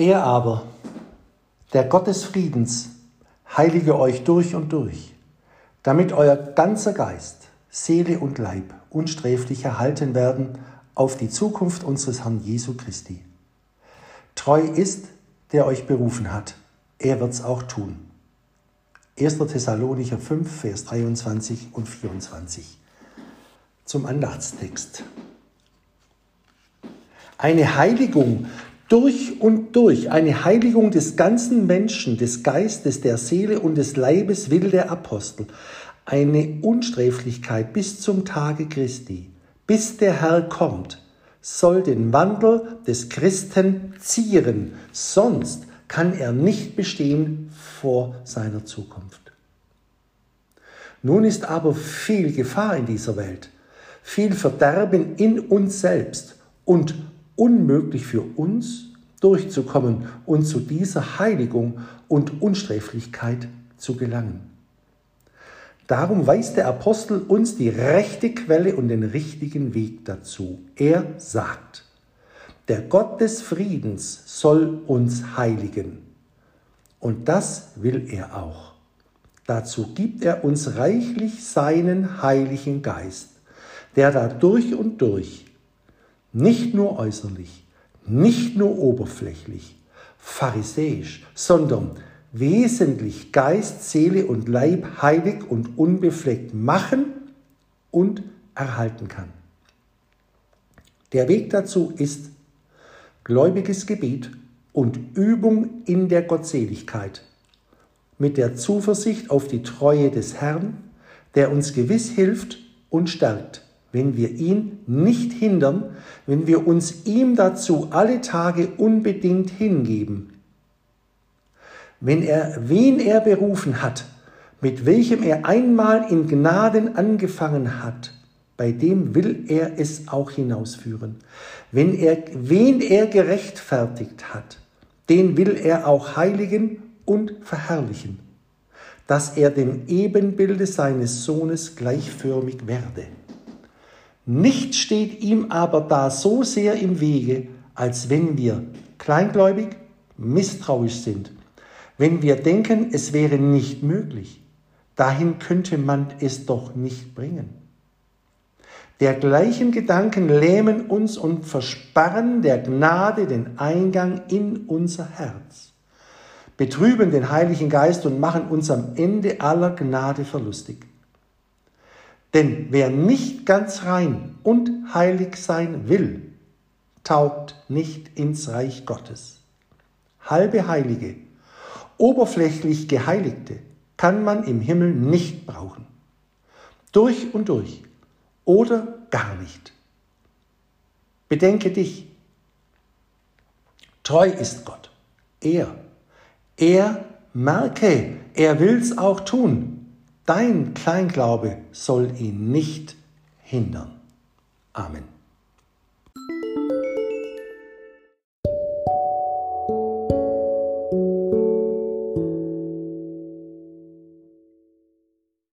Er aber, der Gott des Friedens, heilige euch durch und durch, damit euer ganzer Geist, Seele und Leib unsträflich erhalten werden auf die Zukunft unseres Herrn Jesu Christi. Treu ist, der euch berufen hat, er wird's auch tun. 1. Thessalonicher 5, Vers 23 und 24. Zum Andachtstext. Eine Heiligung durch und durch, eine Heiligung des ganzen Menschen, des Geistes, der Seele und des Leibes will der Apostel. Eine Unsträflichkeit bis zum Tage Christi, bis der Herr kommt, soll den Wandel des Christen zieren, sonst kann er nicht bestehen vor seiner Zukunft. Nun ist aber viel Gefahr in dieser Welt, viel Verderben in uns selbst und unmöglich für uns durchzukommen und zu dieser Heiligung und Unsträflichkeit zu gelangen. Darum weist der Apostel uns die rechte Quelle und den richtigen Weg dazu. Er sagt, der Gott des Friedens soll uns heiligen. Und das will er auch. Dazu gibt er uns reichlich seinen heiligen Geist, der da durch und durch nicht nur äußerlich, nicht nur oberflächlich, pharisäisch, sondern wesentlich Geist, Seele und Leib heilig und unbefleckt machen und erhalten kann. Der Weg dazu ist gläubiges Gebet und Übung in der Gottseligkeit mit der Zuversicht auf die Treue des Herrn, der uns gewiss hilft und stärkt wenn wir ihn nicht hindern, wenn wir uns ihm dazu alle Tage unbedingt hingeben. Wenn er, wen er berufen hat, mit welchem er einmal in Gnaden angefangen hat, bei dem will er es auch hinausführen. Wenn er, wen er gerechtfertigt hat, den will er auch heiligen und verherrlichen, dass er dem Ebenbilde seines Sohnes gleichförmig werde. Nichts steht ihm aber da so sehr im Wege, als wenn wir kleingläubig, misstrauisch sind, wenn wir denken, es wäre nicht möglich. Dahin könnte man es doch nicht bringen. Dergleichen Gedanken lähmen uns und versperren der Gnade den Eingang in unser Herz, betrüben den Heiligen Geist und machen uns am Ende aller Gnade verlustig. Denn wer nicht ganz rein und heilig sein will, taugt nicht ins Reich Gottes. Halbe Heilige, oberflächlich Geheiligte kann man im Himmel nicht brauchen. Durch und durch oder gar nicht. Bedenke dich. Treu ist Gott. Er. Er merke, er will's auch tun. Dein Kleinglaube soll ihn nicht hindern. Amen.